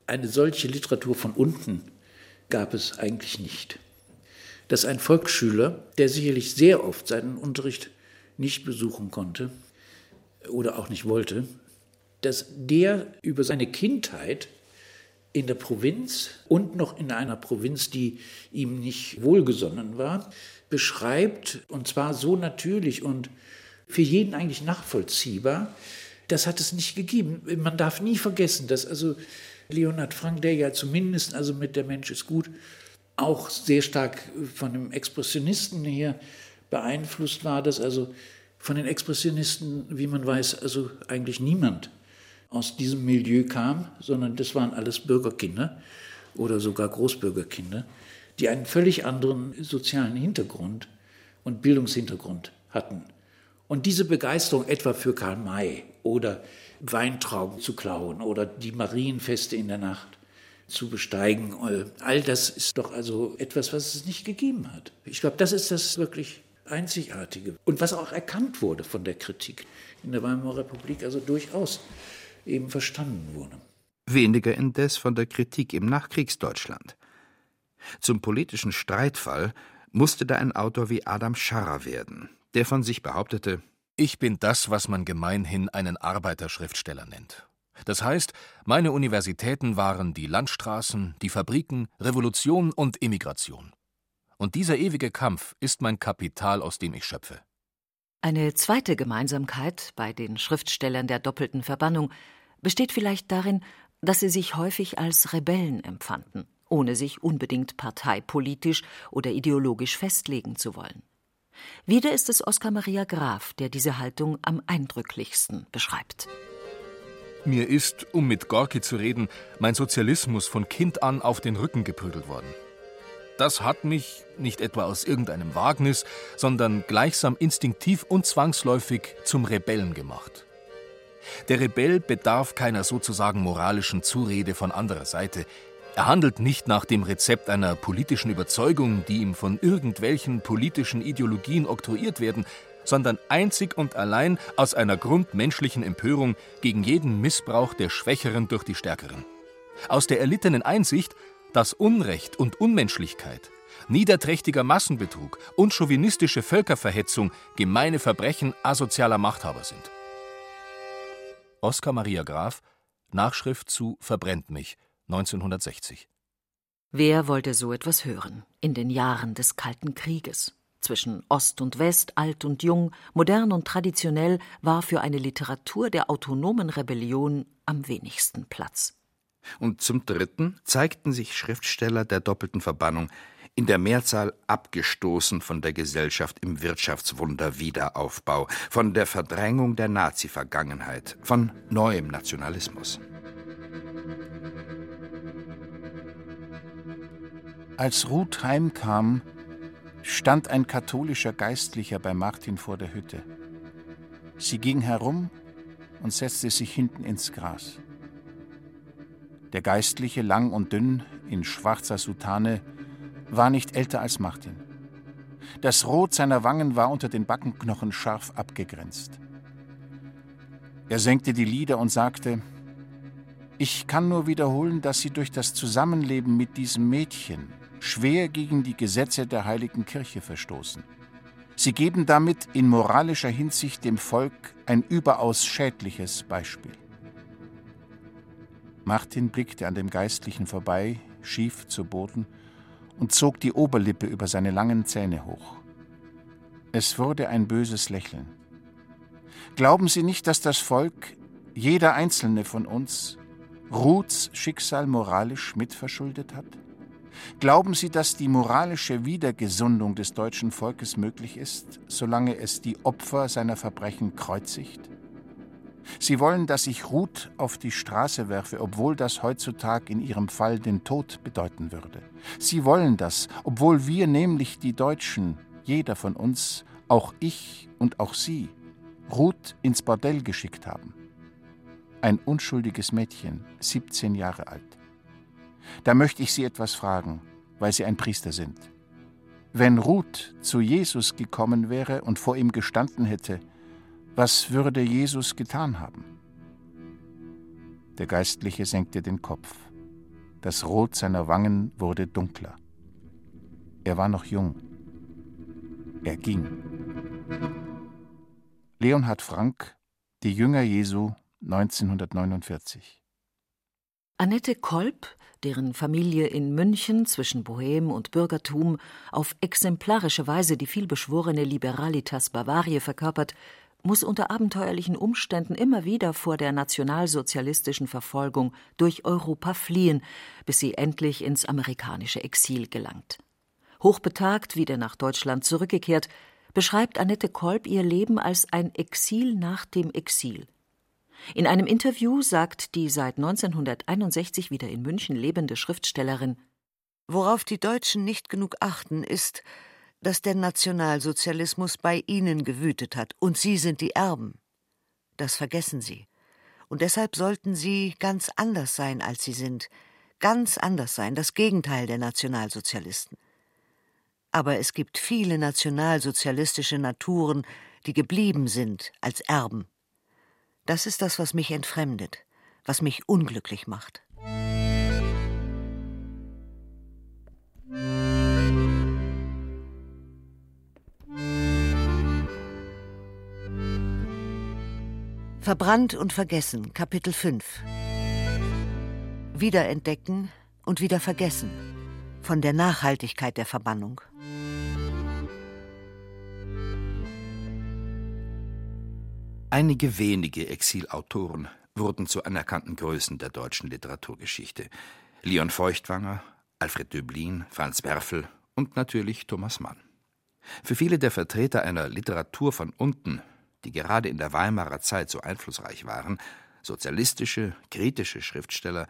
Eine solche Literatur von unten gab es eigentlich nicht. Dass ein Volksschüler, der sicherlich sehr oft seinen Unterricht nicht besuchen konnte oder auch nicht wollte, dass der über seine Kindheit in der Provinz und noch in einer Provinz, die ihm nicht wohlgesonnen war, beschreibt, und zwar so natürlich und für jeden eigentlich nachvollziehbar, das hat es nicht gegeben. Man darf nie vergessen, dass also Leonhard Frank, der ja zumindest also mit Der Mensch ist gut, auch sehr stark von dem Expressionisten her beeinflusst war, dass also von den Expressionisten, wie man weiß, also eigentlich niemand aus diesem Milieu kam, sondern das waren alles Bürgerkinder oder sogar Großbürgerkinder, die einen völlig anderen sozialen Hintergrund und Bildungshintergrund hatten. Und diese Begeisterung etwa für Karl May oder Weintrauben zu klauen oder die Marienfeste in der Nacht zu besteigen, äh, all das ist doch also etwas, was es nicht gegeben hat. Ich glaube, das ist das wirklich Einzigartige und was auch erkannt wurde von der Kritik in der Weimarer Republik, also durchaus eben verstanden wurde. Weniger indes von der Kritik im Nachkriegsdeutschland. Zum politischen Streitfall musste da ein Autor wie Adam Scharrer werden, der von sich behauptete, ich bin das, was man gemeinhin einen Arbeiterschriftsteller nennt. Das heißt, meine Universitäten waren die Landstraßen, die Fabriken, Revolution und Emigration. Und dieser ewige Kampf ist mein Kapital, aus dem ich schöpfe. Eine zweite Gemeinsamkeit bei den Schriftstellern der doppelten Verbannung besteht vielleicht darin, dass sie sich häufig als Rebellen empfanden, ohne sich unbedingt parteipolitisch oder ideologisch festlegen zu wollen. Wieder ist es Oskar Maria Graf, der diese Haltung am eindrücklichsten beschreibt. Mir ist, um mit Gorki zu reden, mein Sozialismus von Kind an auf den Rücken geprügelt worden. Das hat mich, nicht etwa aus irgendeinem Wagnis, sondern gleichsam instinktiv und zwangsläufig zum Rebellen gemacht. Der Rebell bedarf keiner sozusagen moralischen Zurede von anderer Seite. Er handelt nicht nach dem Rezept einer politischen Überzeugung, die ihm von irgendwelchen politischen Ideologien oktroyiert werden, sondern einzig und allein aus einer grundmenschlichen Empörung gegen jeden Missbrauch der Schwächeren durch die Stärkeren. Aus der erlittenen Einsicht, dass Unrecht und Unmenschlichkeit, niederträchtiger Massenbetrug und chauvinistische Völkerverhetzung gemeine Verbrechen asozialer Machthaber sind. Oskar Maria Graf, Nachschrift zu Verbrennt mich, 1960. Wer wollte so etwas hören in den Jahren des Kalten Krieges? Zwischen Ost und West, alt und jung, modern und traditionell war für eine Literatur der autonomen Rebellion am wenigsten Platz. Und zum Dritten zeigten sich Schriftsteller der doppelten Verbannung in der Mehrzahl abgestoßen von der Gesellschaft im Wirtschaftswunder Wiederaufbau, von der Verdrängung der Nazi-Vergangenheit, von neuem Nationalismus. Als Ruth heimkam, stand ein katholischer Geistlicher bei Martin vor der Hütte. Sie ging herum und setzte sich hinten ins Gras. Der Geistliche, lang und dünn, in schwarzer Soutane, war nicht älter als Martin. Das Rot seiner Wangen war unter den Backenknochen scharf abgegrenzt. Er senkte die Lider und sagte, ich kann nur wiederholen, dass Sie durch das Zusammenleben mit diesem Mädchen schwer gegen die Gesetze der heiligen Kirche verstoßen. Sie geben damit in moralischer Hinsicht dem Volk ein überaus schädliches Beispiel. Martin blickte an dem Geistlichen vorbei, schief zu Boden, und zog die Oberlippe über seine langen Zähne hoch. Es wurde ein böses Lächeln. Glauben Sie nicht, dass das Volk, jeder einzelne von uns, Ruths Schicksal moralisch mitverschuldet hat? Glauben Sie, dass die moralische Wiedergesundung des deutschen Volkes möglich ist, solange es die Opfer seiner Verbrechen kreuzigt? Sie wollen, dass ich Ruth auf die Straße werfe, obwohl das heutzutage in ihrem Fall den Tod bedeuten würde. Sie wollen das, obwohl wir nämlich die Deutschen, jeder von uns, auch ich und auch Sie, Ruth ins Bordell geschickt haben. Ein unschuldiges Mädchen, 17 Jahre alt. Da möchte ich Sie etwas fragen, weil Sie ein Priester sind. Wenn Ruth zu Jesus gekommen wäre und vor ihm gestanden hätte, was würde Jesus getan haben? Der Geistliche senkte den Kopf. Das Rot seiner Wangen wurde dunkler. Er war noch jung. Er ging. Leonhard Frank, Die Jünger Jesu, 1949. Annette Kolb, deren Familie in München zwischen Bohem und Bürgertum auf exemplarische Weise die vielbeschworene Liberalitas Bavaria verkörpert, muss unter abenteuerlichen Umständen immer wieder vor der nationalsozialistischen Verfolgung durch Europa fliehen, bis sie endlich ins amerikanische Exil gelangt. Hochbetagt wieder nach Deutschland zurückgekehrt, beschreibt Annette Kolb ihr Leben als ein Exil nach dem Exil. In einem Interview sagt die seit 1961 wieder in München lebende Schriftstellerin Worauf die Deutschen nicht genug achten, ist, dass der Nationalsozialismus bei Ihnen gewütet hat, und Sie sind die Erben. Das vergessen Sie. Und deshalb sollten Sie ganz anders sein, als Sie sind, ganz anders sein, das Gegenteil der Nationalsozialisten. Aber es gibt viele nationalsozialistische Naturen, die geblieben sind als Erben. Das ist das, was mich entfremdet, was mich unglücklich macht. Verbrannt und vergessen, Kapitel 5. Wiederentdecken und wieder vergessen. Von der Nachhaltigkeit der Verbannung. Einige wenige Exilautoren wurden zu anerkannten Größen der deutschen Literaturgeschichte. Leon Feuchtwanger, Alfred Döblin, Franz Werfel und natürlich Thomas Mann. Für viele der Vertreter einer Literatur von unten, die gerade in der Weimarer Zeit so einflussreich waren, sozialistische, kritische Schriftsteller,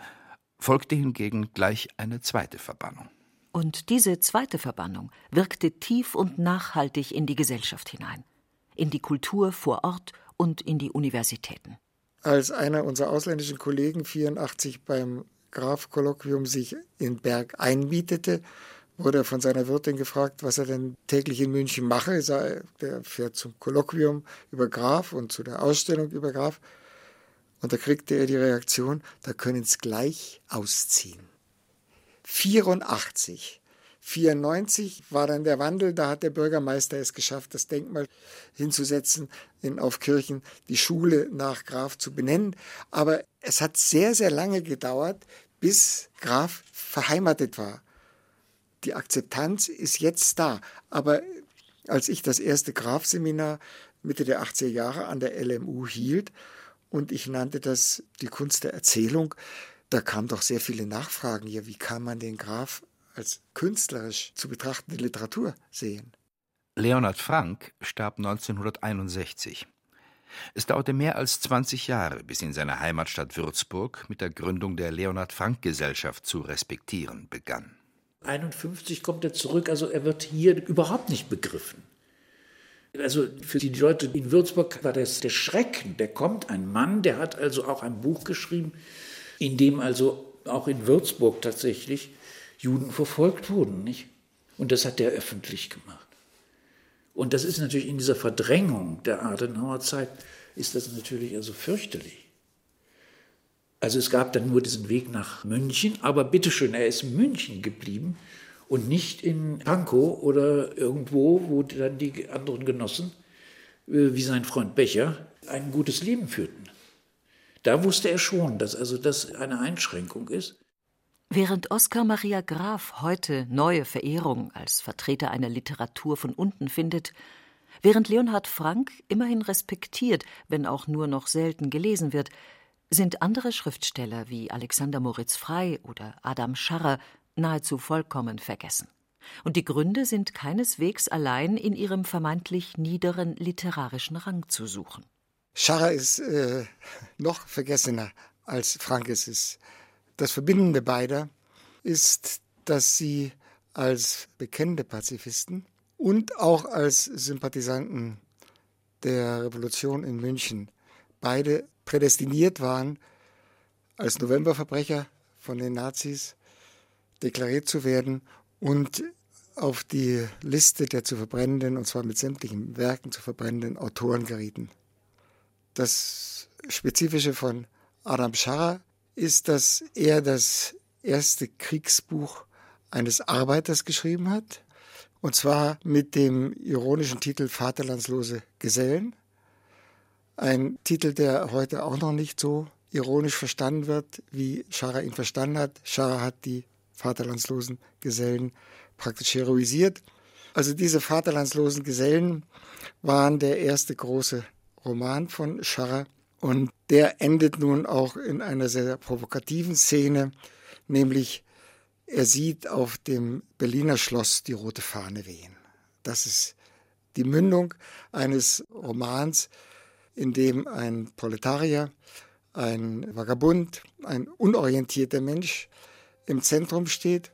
folgte hingegen gleich eine zweite Verbannung. Und diese zweite Verbannung wirkte tief und nachhaltig in die Gesellschaft hinein, in die Kultur vor Ort und in die Universitäten. Als einer unserer ausländischen Kollegen 84 beim Graf-Kolloquium sich in Berg einmietete, wurde er von seiner Wirtin gefragt, was er denn täglich in München mache. Er fährt zum Kolloquium über Graf und zu der Ausstellung über Graf. Und da kriegte er die Reaktion, da können es gleich ausziehen. 84. 94 war dann der Wandel, da hat der Bürgermeister es geschafft, das Denkmal hinzusetzen, in, auf Kirchen die Schule nach Graf zu benennen. Aber es hat sehr, sehr lange gedauert, bis Graf verheimatet war. Die Akzeptanz ist jetzt da. Aber als ich das erste Graf-Seminar Mitte der 80er Jahre an der LMU hielt und ich nannte das die Kunst der Erzählung, da kamen doch sehr viele Nachfragen hier. Wie kann man den Graf als künstlerisch zu betrachtende Literatur sehen? Leonhard Frank starb 1961. Es dauerte mehr als 20 Jahre, bis in seiner Heimatstadt Würzburg mit der Gründung der Leonhard Frank Gesellschaft zu respektieren begann. 51 kommt er zurück, also er wird hier überhaupt nicht begriffen. Also für die Leute in Würzburg war das der Schrecken. Der kommt ein Mann, der hat also auch ein Buch geschrieben, in dem also auch in Würzburg tatsächlich Juden verfolgt wurden, nicht? Und das hat er öffentlich gemacht. Und das ist natürlich in dieser Verdrängung der Adenauer Zeit, ist das natürlich also fürchterlich. Also es gab dann nur diesen Weg nach München, aber bitteschön, er ist in München geblieben und nicht in Pankow oder irgendwo, wo dann die anderen Genossen, äh, wie sein Freund Becher, ein gutes Leben führten. Da wusste er schon, dass also das eine Einschränkung ist. Während Oskar Maria Graf heute neue Verehrung als Vertreter einer Literatur von unten findet, während Leonhard Frank immerhin respektiert, wenn auch nur noch selten gelesen wird, sind andere Schriftsteller wie Alexander Moritz Frey oder Adam Scharrer nahezu vollkommen vergessen. Und die Gründe sind keineswegs allein in ihrem vermeintlich niederen literarischen Rang zu suchen. Scharrer ist äh, noch vergessener als Frank es ist. Das Verbindende beider ist, dass sie als bekennende Pazifisten und auch als Sympathisanten der Revolution in München beide prädestiniert waren, als Novemberverbrecher von den Nazis deklariert zu werden und auf die Liste der zu verbrennenden, und zwar mit sämtlichen Werken zu verbrennenden Autoren gerieten. Das Spezifische von Adam Scharrer ist, dass er das erste Kriegsbuch eines Arbeiters geschrieben hat, und zwar mit dem ironischen Titel Vaterlandslose Gesellen. Ein Titel, der heute auch noch nicht so ironisch verstanden wird, wie Scharrer ihn verstanden hat. Scharrer hat die vaterlandslosen Gesellen praktisch heroisiert. Also diese vaterlandslosen Gesellen waren der erste große Roman von Scharrer. Und der endet nun auch in einer sehr provokativen Szene, nämlich er sieht auf dem Berliner Schloss die rote Fahne wehen. Das ist die Mündung eines Romans, in dem ein Proletarier, ein Vagabund, ein unorientierter Mensch im Zentrum steht,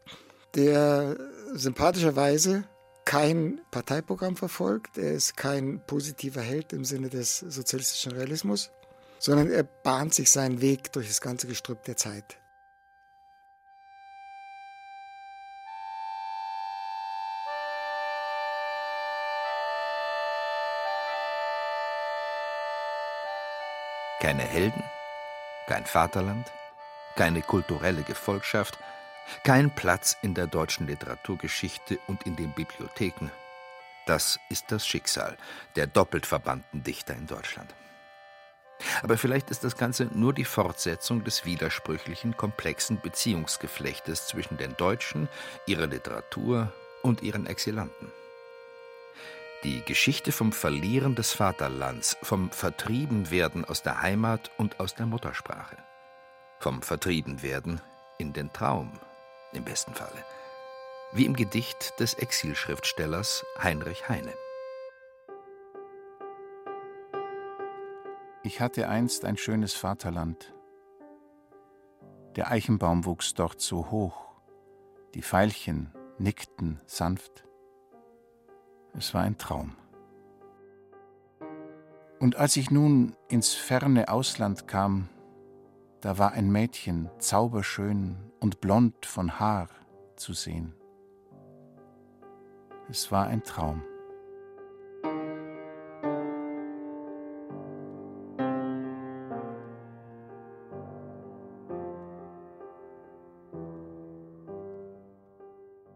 der sympathischerweise kein Parteiprogramm verfolgt, er ist kein positiver Held im Sinne des sozialistischen Realismus, sondern er bahnt sich seinen Weg durch das ganze Gestrüpp der Zeit. Keine Helden, kein Vaterland, keine kulturelle Gefolgschaft, kein Platz in der deutschen Literaturgeschichte und in den Bibliotheken. Das ist das Schicksal der doppelt verbannten Dichter in Deutschland. Aber vielleicht ist das Ganze nur die Fortsetzung des widersprüchlichen, komplexen Beziehungsgeflechtes zwischen den Deutschen, ihrer Literatur und ihren Exilanten. Die Geschichte vom Verlieren des Vaterlands, vom Vertriebenwerden aus der Heimat und aus der – vom Vertriebenwerden in den Traum, im besten Falle. wie im Gedicht des Exilschriftstellers Heinrich Heine. Ich hatte einst ein schönes Vaterland. Der Eichenbaum wuchs dort so hoch, die Veilchen nickten sanft. Es war ein Traum. Und als ich nun ins ferne Ausland kam, da war ein Mädchen zauberschön und blond von Haar zu sehen. Es war ein Traum.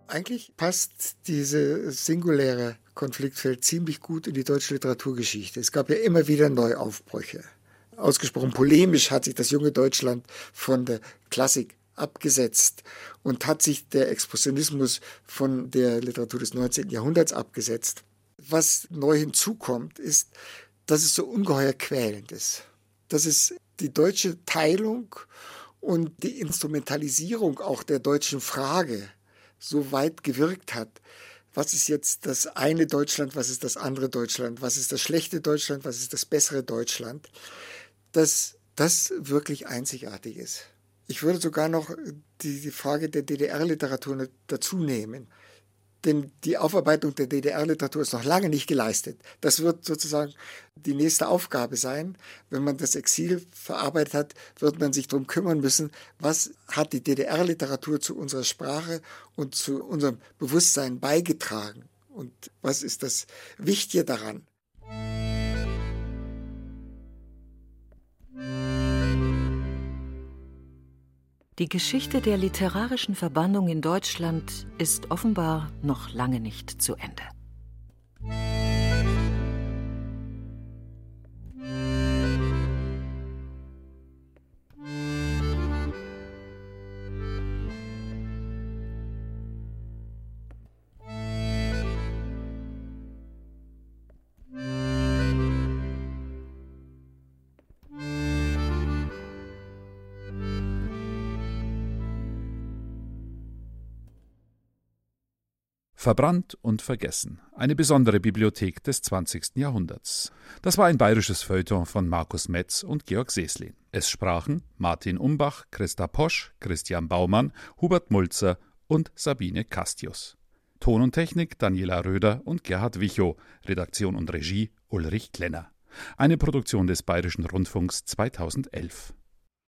Eigentlich passt dieses singuläre Konfliktfeld ziemlich gut in die deutsche Literaturgeschichte. Es gab ja immer wieder Neuaufbrüche. Ausgesprochen polemisch hat sich das junge Deutschland von der Klassik abgesetzt und hat sich der Expressionismus von der Literatur des 19. Jahrhunderts abgesetzt. Was neu hinzukommt, ist, dass es so ungeheuer quälend ist. Dass es die deutsche Teilung und die Instrumentalisierung auch der deutschen Frage so weit gewirkt hat. Was ist jetzt das eine Deutschland, was ist das andere Deutschland, was ist das schlechte Deutschland, was ist das bessere Deutschland, dass das wirklich einzigartig ist. Ich würde sogar noch die, die Frage der DDR-Literatur dazu nehmen. Denn die Aufarbeitung der DDR-Literatur ist noch lange nicht geleistet. Das wird sozusagen die nächste Aufgabe sein. Wenn man das Exil verarbeitet hat, wird man sich darum kümmern müssen, was hat die DDR-Literatur zu unserer Sprache und zu unserem Bewusstsein beigetragen und was ist das Wichtige daran. Die Geschichte der literarischen Verbannung in Deutschland ist offenbar noch lange nicht zu Ende. Verbrannt und vergessen. Eine besondere Bibliothek des 20. Jahrhunderts. Das war ein bayerisches Feuilleton von Markus Metz und Georg Seslin. Es sprachen Martin Umbach, Christa Posch, Christian Baumann, Hubert Mulzer und Sabine Castius. Ton und Technik Daniela Röder und Gerhard Wichow. Redaktion und Regie Ulrich Klenner. Eine Produktion des Bayerischen Rundfunks 2011.